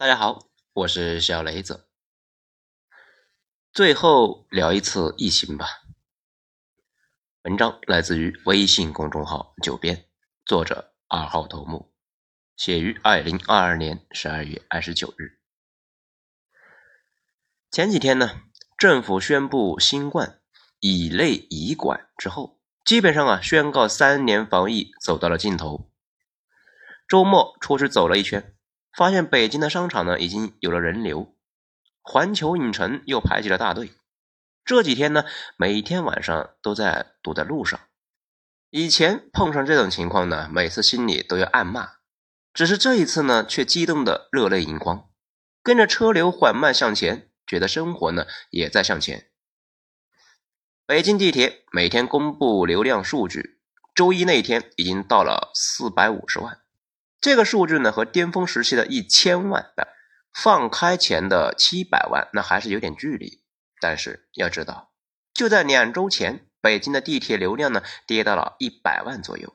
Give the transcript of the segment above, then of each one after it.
大家好，我是小雷子。最后聊一次疫情吧。文章来自于微信公众号“九编”，作者二号头目，写于二零二二年十二月二十九日。前几天呢，政府宣布新冠乙类乙管之后，基本上啊，宣告三年防疫走到了尽头。周末出去走了一圈。发现北京的商场呢已经有了人流，环球影城又排起了大队。这几天呢，每天晚上都在堵在路上。以前碰上这种情况呢，每次心里都要暗骂，只是这一次呢，却激动的热泪盈眶，跟着车流缓慢向前，觉得生活呢也在向前。北京地铁每天公布流量数据，周一那天已经到了四百五十万。这个数据呢，和巅峰时期的一千万的放开前的七百万，那还是有点距离。但是要知道，就在两周前，北京的地铁流量呢跌到了一百万左右。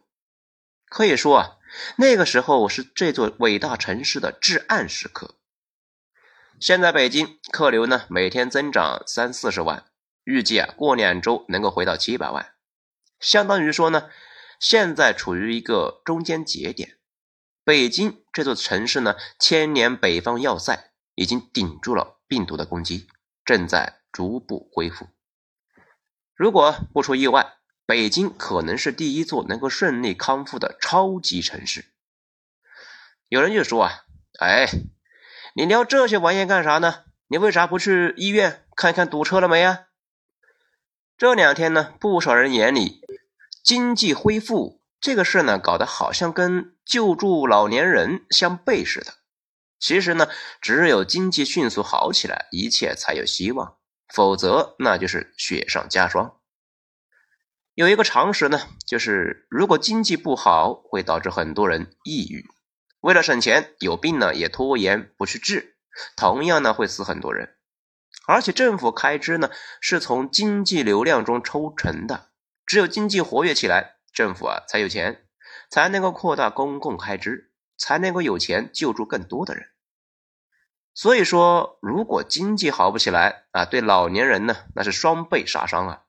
可以说啊，那个时候是这座伟大城市的至暗时刻。现在北京客流呢每天增长三四十万，预计啊过两周能够回到七百万，相当于说呢，现在处于一个中间节点。北京这座城市呢，千年北方要塞已经顶住了病毒的攻击，正在逐步恢复。如果不出意外，北京可能是第一座能够顺利康复的超级城市。有人就说啊，哎，你聊这些玩意干啥呢？你为啥不去医院看看堵车了没啊？这两天呢，不少人眼里经济恢复。这个事呢，搞得好像跟救助老年人相悖似的。其实呢，只有经济迅速好起来，一切才有希望，否则那就是雪上加霜。有一个常识呢，就是如果经济不好，会导致很多人抑郁。为了省钱，有病呢也拖延不去治，同样呢会死很多人。而且政府开支呢是从经济流量中抽成的，只有经济活跃起来。政府啊，才有钱，才能够扩大公共开支，才能够有钱救助更多的人。所以说，如果经济好不起来啊，对老年人呢，那是双倍杀伤啊！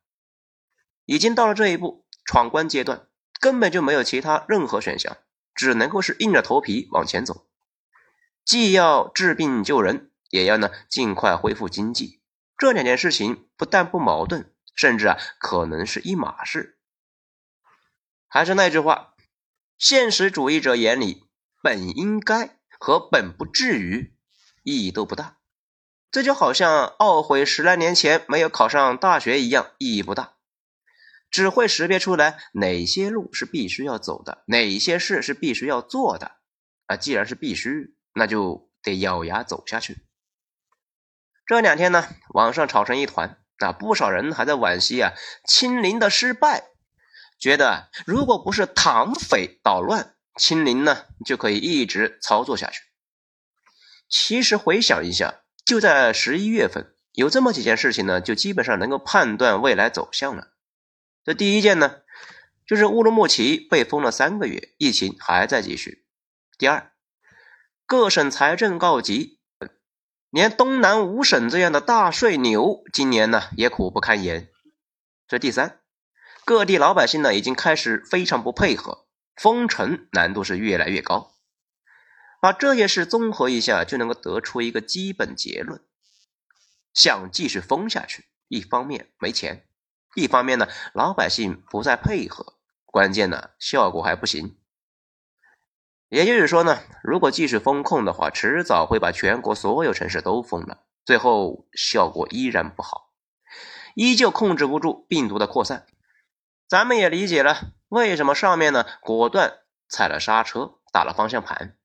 已经到了这一步，闯关阶段，根本就没有其他任何选项，只能够是硬着头皮往前走。既要治病救人，也要呢尽快恢复经济。这两件事情不但不矛盾，甚至啊，可能是一码事。还是那句话，现实主义者眼里，本应该和本不至于意义都不大。这就好像懊悔十来年前没有考上大学一样，意义不大。只会识别出来哪些路是必须要走的，哪些事是必须要做的。啊，既然是必须，那就得咬牙走下去。这两天呢，网上吵成一团，啊，不少人还在惋惜啊，清零的失败。觉得如果不是唐匪捣乱，清零呢就可以一直操作下去。其实回想一下，就在十一月份，有这么几件事情呢，就基本上能够判断未来走向了。这第一件呢，就是乌鲁木齐被封了三个月，疫情还在继续。第二，各省财政告急，连东南五省这样的大税牛，今年呢也苦不堪言。这第三。各地老百姓呢，已经开始非常不配合，封城难度是越来越高。把这些事综合一下，就能够得出一个基本结论：想继续封下去，一方面没钱，一方面呢老百姓不再配合，关键呢效果还不行。也就是说呢，如果继续封控的话，迟早会把全国所有城市都封了，最后效果依然不好，依旧控制不住病毒的扩散。咱们也理解了为什么上面呢果断踩了刹车，打了方向盘。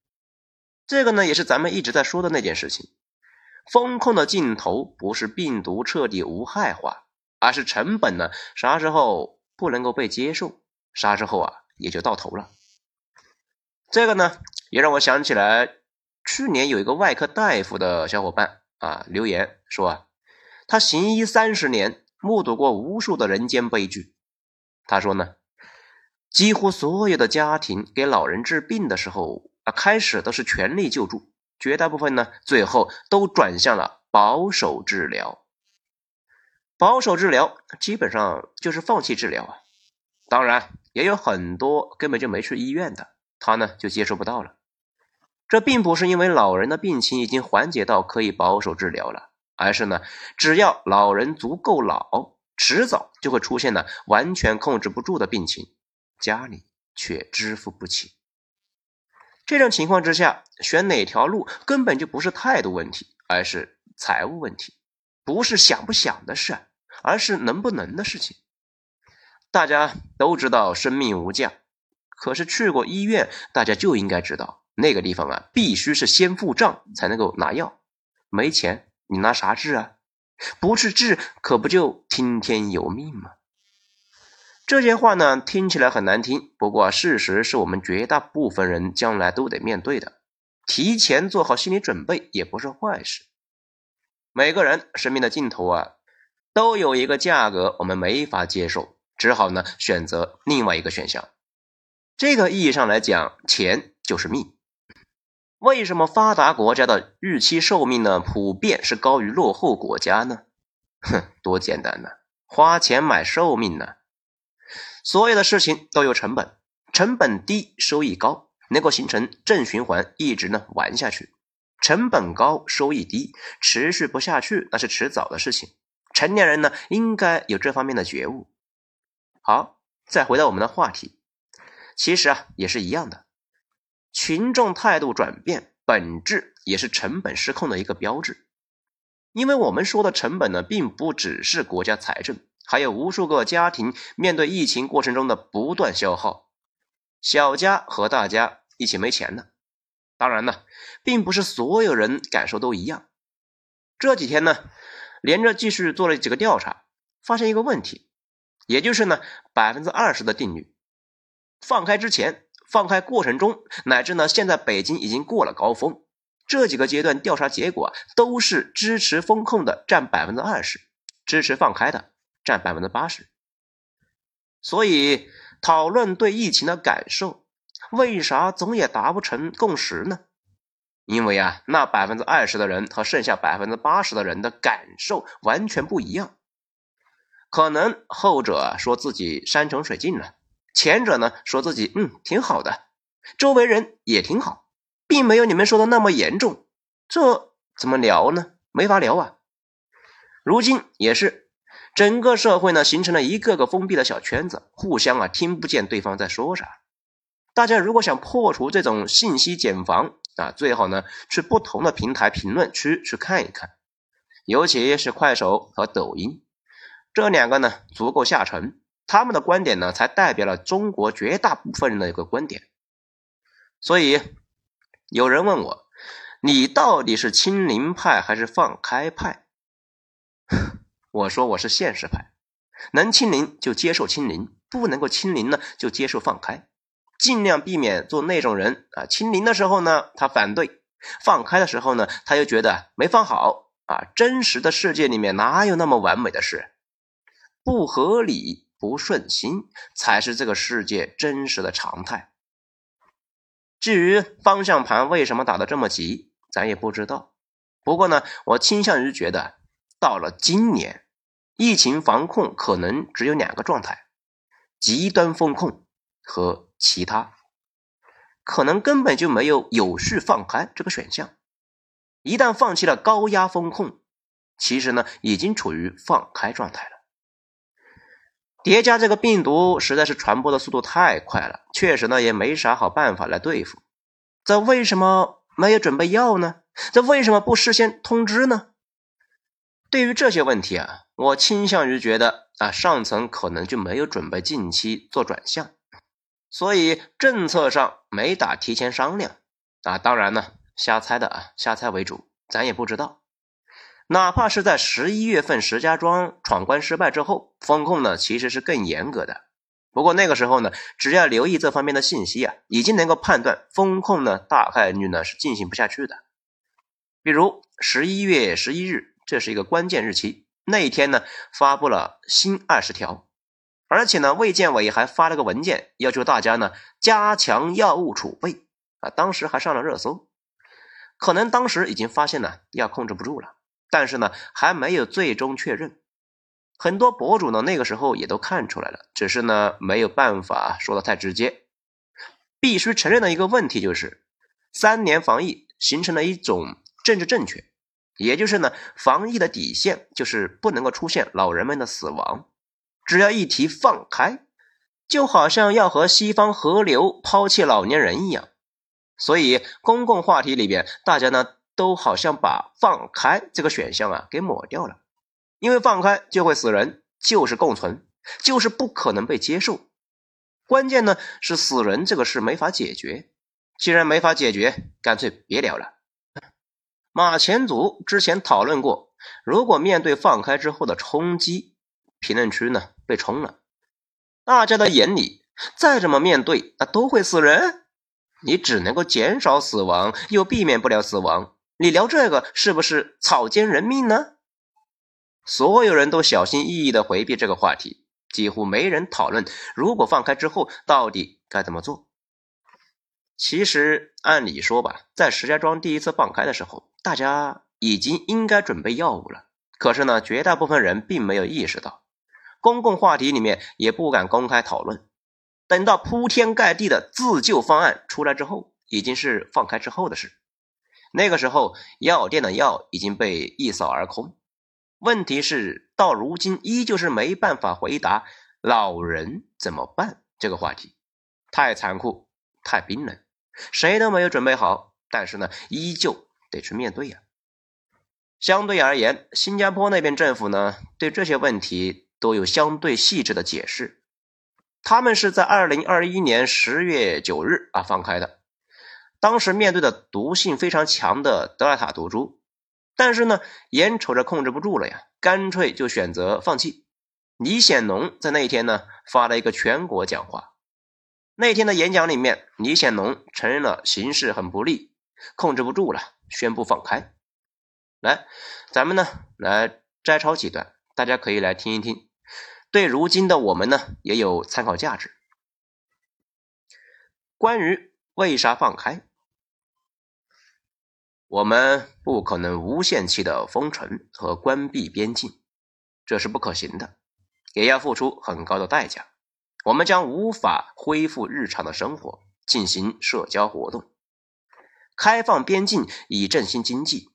这个呢也是咱们一直在说的那件事情：风控的尽头不是病毒彻底无害化，而是成本呢啥时候不能够被接受，啥时候啊也就到头了。这个呢也让我想起来，去年有一个外科大夫的小伙伴啊留言说啊，他行医三十年，目睹过无数的人间悲剧。他说呢，几乎所有的家庭给老人治病的时候啊，开始都是全力救助，绝大部分呢最后都转向了保守治疗。保守治疗基本上就是放弃治疗啊。当然，也有很多根本就没去医院的，他呢就接受不到了。这并不是因为老人的病情已经缓解到可以保守治疗了，而是呢，只要老人足够老，迟早就会出现呢完全控制不住的病情，家里却支付不起。这种情况之下，选哪条路根本就不是态度问题，而是财务问题，不是想不想的事，而是能不能的事情。大家都知道生命无价，可是去过医院，大家就应该知道那个地方啊，必须是先付账才能够拿药，没钱你拿啥治啊？不是治，可不就听天由命吗？这些话呢，听起来很难听，不过事实是我们绝大部分人将来都得面对的，提前做好心理准备也不是坏事。每个人生命的尽头啊，都有一个价格，我们没法接受。只好呢选择另外一个选项。这个意义上来讲，钱就是命。为什么发达国家的预期寿命呢普遍是高于落后国家呢？哼，多简单呢，花钱买寿命呢。所有的事情都有成本，成本低收益高，能够形成正循环，一直呢玩下去。成本高收益低，持续不下去，那是迟早的事情。成年人呢应该有这方面的觉悟。好，再回到我们的话题，其实啊也是一样的，群众态度转变本质也是成本失控的一个标志。因为我们说的成本呢，并不只是国家财政，还有无数个家庭面对疫情过程中的不断消耗，小家和大家一起没钱呢。当然呢，并不是所有人感受都一样。这几天呢，连着继续做了几个调查，发现一个问题。也就是呢，百分之二十的定律，放开之前、放开过程中，乃至呢现在北京已经过了高峰，这几个阶段调查结果都是支持风控的占百分之二十，支持放开的占百分之八十。所以讨论对疫情的感受，为啥总也达不成共识呢？因为啊，那百分之二十的人和剩下百分之八十的人的感受完全不一样。可能后者说自己山穷水尽了，前者呢说自己嗯挺好的，周围人也挺好，并没有你们说的那么严重。这怎么聊呢？没法聊啊。如今也是，整个社会呢形成了一个个封闭的小圈子，互相啊听不见对方在说啥。大家如果想破除这种信息茧房啊，最好呢去不同的平台评论区去看一看，尤其是快手和抖音。这两个呢足够下沉，他们的观点呢才代表了中国绝大部分人的一个观点。所以有人问我，你到底是清零派还是放开派？我说我是现实派，能清零就接受清零，不能够清零呢就接受放开，尽量避免做那种人啊。清零的时候呢他反对，放开的时候呢他又觉得没放好啊。真实的世界里面哪有那么完美的事？不合理、不顺心，才是这个世界真实的常态。至于方向盘为什么打得这么急，咱也不知道。不过呢，我倾向于觉得，到了今年，疫情防控可能只有两个状态：极端风控和其他，可能根本就没有有序放开这个选项。一旦放弃了高压风控，其实呢，已经处于放开状态了。叠加这个病毒实在是传播的速度太快了，确实呢也没啥好办法来对付。这为什么没有准备药呢？这为什么不事先通知呢？对于这些问题啊，我倾向于觉得啊，上层可能就没有准备近期做转向，所以政策上没打提前商量啊。当然呢，瞎猜的啊，瞎猜为主，咱也不知道。哪怕是在十一月份石家庄闯关失败之后，风控呢其实是更严格的。不过那个时候呢，只要留意这方面的信息啊，已经能够判断风控呢大概率呢是进行不下去的。比如十一月十一日，这是一个关键日期，那一天呢发布了新二十条，而且呢卫健委还发了个文件，要求大家呢加强药物储备啊，当时还上了热搜。可能当时已经发现呢要控制不住了，但是呢还没有最终确认。很多博主呢那个时候也都看出来了，只是呢没有办法说的太直接。必须承认的一个问题就是，三年防疫形成了一种政治正确，也就是呢防疫的底线就是不能够出现老人们的死亡。只要一提放开，就好像要和西方河流抛弃老年人一样。所以，公共话题里边，大家呢都好像把放开这个选项啊给抹掉了，因为放开就会死人，就是共存，就是不可能被接受。关键呢是死人这个事没法解决，既然没法解决，干脆别聊了。马前卒之前讨论过，如果面对放开之后的冲击，评论区呢被冲了，大家的眼里再怎么面对，那都会死人。你只能够减少死亡，又避免不了死亡。你聊这个是不是草菅人命呢？所有人都小心翼翼的回避这个话题，几乎没人讨论如果放开之后到底该怎么做。其实按理说吧，在石家庄第一次放开的时候，大家已经应该准备药物了。可是呢，绝大部分人并没有意识到，公共话题里面也不敢公开讨论。等到铺天盖地的自救方案出来之后，已经是放开之后的事。那个时候，药店的药已经被一扫而空。问题是，到如今依旧是没办法回答“老人怎么办”这个话题，太残酷，太冰冷，谁都没有准备好。但是呢，依旧得去面对呀。相对而言，新加坡那边政府呢，对这些问题都有相对细致的解释。他们是在二零二一年十月九日啊放开的，当时面对的毒性非常强的德尔塔毒株，但是呢眼瞅着控制不住了呀，干脆就选择放弃。李显龙在那一天呢发了一个全国讲话，那天的演讲里面，李显龙承认了形势很不利，控制不住了，宣布放开。来，咱们呢来摘抄几段，大家可以来听一听。对如今的我们呢，也有参考价值。关于为啥放开，我们不可能无限期的封城和关闭边境，这是不可行的，也要付出很高的代价。我们将无法恢复日常的生活，进行社交活动。开放边境以振兴经济，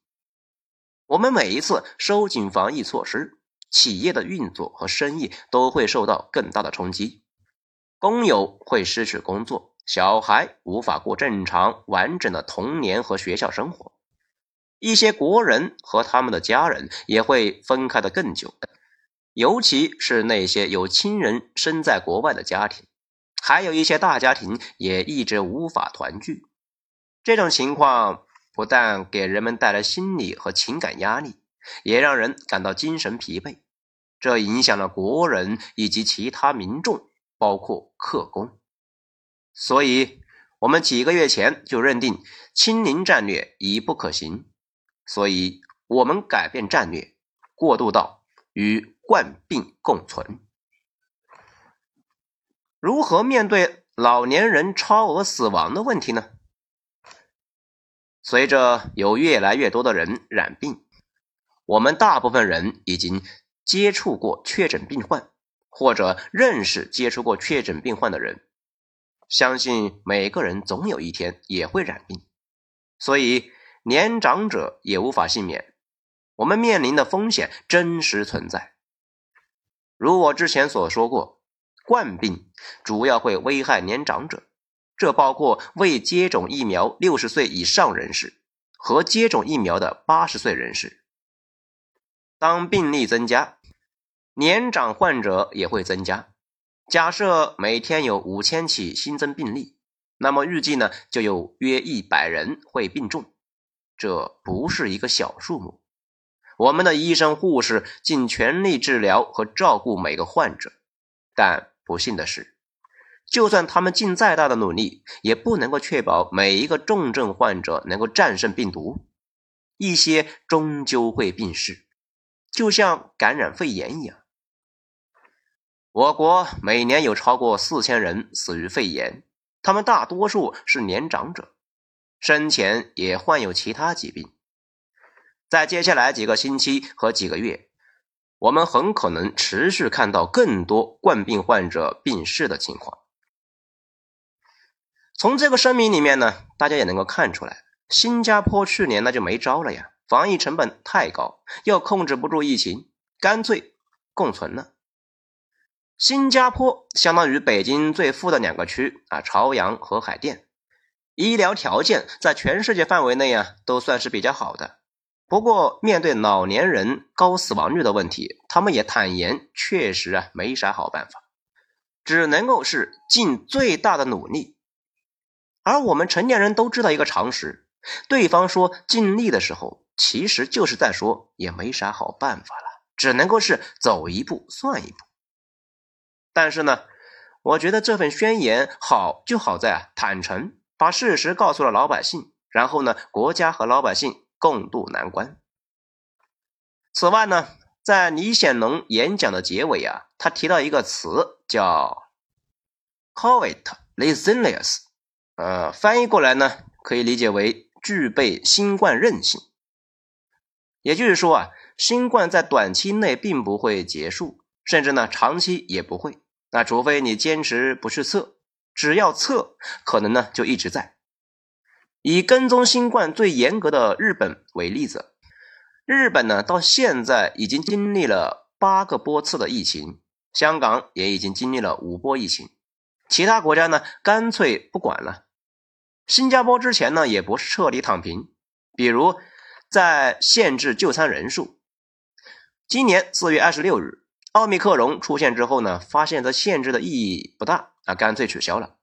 我们每一次收紧防疫措施。企业的运作和生意都会受到更大的冲击，工友会失去工作，小孩无法过正常完整的童年和学校生活，一些国人和他们的家人也会分开的更久，尤其是那些有亲人身在国外的家庭，还有一些大家庭也一直无法团聚。这种情况不但给人们带来心理和情感压力，也让人感到精神疲惫。这影响了国人以及其他民众，包括客工，所以我们几个月前就认定清零战略已不可行，所以我们改变战略，过渡到与冠病共存。如何面对老年人超额死亡的问题呢？随着有越来越多的人染病，我们大部分人已经。接触过确诊病患，或者认识接触过确诊病患的人，相信每个人总有一天也会染病，所以年长者也无法幸免。我们面临的风险真实存在。如我之前所说过，冠病主要会危害年长者，这包括未接种疫苗六十岁以上人士和接种疫苗的八十岁人士。当病例增加，年长患者也会增加。假设每天有五千起新增病例，那么预计呢就有约一百人会病重，这不是一个小数目。我们的医生护士尽全力治疗和照顾每个患者，但不幸的是，就算他们尽再大的努力，也不能够确保每一个重症患者能够战胜病毒，一些终究会病逝。就像感染肺炎一样，我国每年有超过四千人死于肺炎，他们大多数是年长者。生前也患有其他疾病。在接下来几个星期和几个月，我们很可能持续看到更多冠病患者病逝的情况。从这个声明里面呢，大家也能够看出来，新加坡去年那就没招了呀，防疫成本太高，又控制不住疫情，干脆共存了。新加坡相当于北京最富的两个区啊，朝阳和海淀，医疗条件在全世界范围内啊都算是比较好的。不过面对老年人高死亡率的问题，他们也坦言，确实啊没啥好办法，只能够是尽最大的努力。而我们成年人都知道一个常识：对方说尽力的时候，其实就是在说也没啥好办法了，只能够是走一步算一步。但是呢，我觉得这份宣言好就好在啊，坦诚把事实告诉了老百姓，然后呢，国家和老百姓共度难关。此外呢，在李显龙演讲的结尾啊，他提到一个词叫 “COVID resilience”，呃，翻译过来呢，可以理解为具备新冠韧性。也就是说啊，新冠在短期内并不会结束，甚至呢，长期也不会。那除非你坚持不去测，只要测，可能呢就一直在。以跟踪新冠最严格的日本为例子，日本呢到现在已经经历了八个波次的疫情，香港也已经经历了五波疫情，其他国家呢干脆不管了。新加坡之前呢也不是彻底躺平，比如在限制就餐人数，今年四月二十六日。奥密克戎出现之后呢，发现这限制的意义不大，啊，干脆取消了。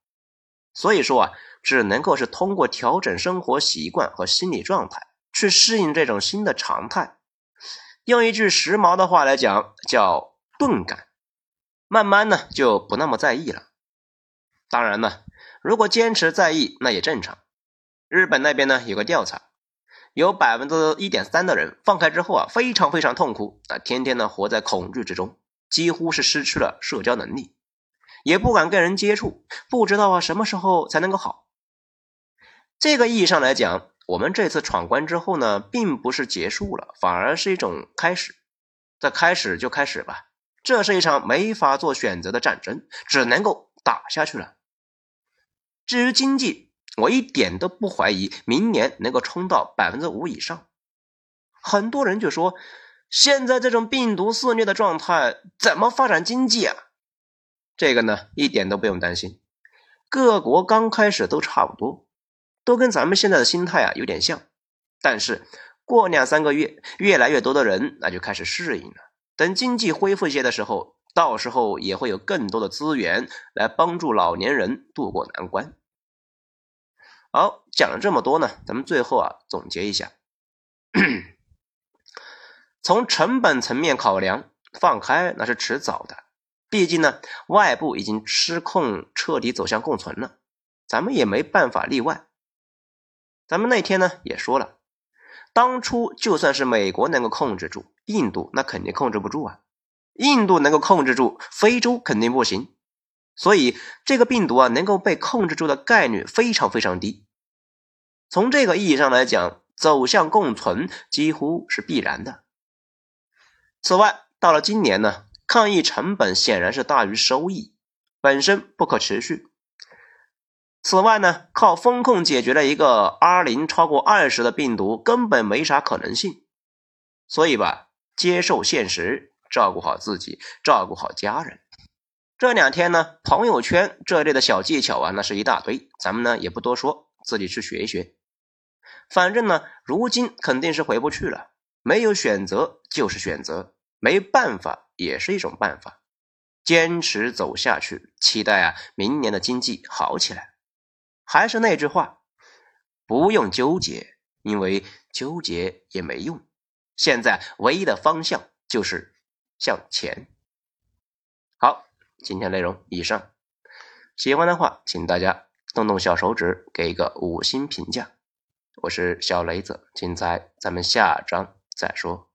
所以说啊，只能够是通过调整生活习惯和心理状态，去适应这种新的常态。用一句时髦的话来讲，叫钝感。慢慢呢，就不那么在意了。当然呢，如果坚持在意，那也正常。日本那边呢，有个调查。有百分之一点三的人放开之后啊，非常非常痛苦啊，天天呢活在恐惧之中，几乎是失去了社交能力，也不敢跟人接触，不知道啊什么时候才能够好。这个意义上来讲，我们这次闯关之后呢，并不是结束了，反而是一种开始。这开始就开始吧，这是一场没法做选择的战争，只能够打下去了。至于经济，我一点都不怀疑明年能够冲到百分之五以上。很多人就说，现在这种病毒肆虐的状态，怎么发展经济啊？这个呢，一点都不用担心。各国刚开始都差不多，都跟咱们现在的心态啊有点像。但是过两三个月，越来越多的人那就开始适应了。等经济恢复一些的时候，到时候也会有更多的资源来帮助老年人渡过难关。好，讲了这么多呢，咱们最后啊总结一下。从成本层面考量，放开那是迟早的。毕竟呢，外部已经失控，彻底走向共存了，咱们也没办法例外。咱们那天呢也说了，当初就算是美国能够控制住，印度那肯定控制不住啊。印度能够控制住，非洲肯定不行。所以，这个病毒啊，能够被控制住的概率非常非常低。从这个意义上来讲，走向共存几乎是必然的。此外，到了今年呢，抗疫成本显然是大于收益，本身不可持续。此外呢，靠风控解决了一个 R 零超过二十的病毒，根本没啥可能性。所以吧，接受现实，照顾好自己，照顾好家人。这两天呢，朋友圈这类的小技巧啊，那是一大堆，咱们呢也不多说，自己去学一学。反正呢，如今肯定是回不去了，没有选择就是选择，没办法也是一种办法，坚持走下去，期待啊明年的经济好起来。还是那句话，不用纠结，因为纠结也没用。现在唯一的方向就是向前。好。今天内容以上，喜欢的话，请大家动动小手指，给一个五星评价。我是小雷子，精彩咱们下章再说。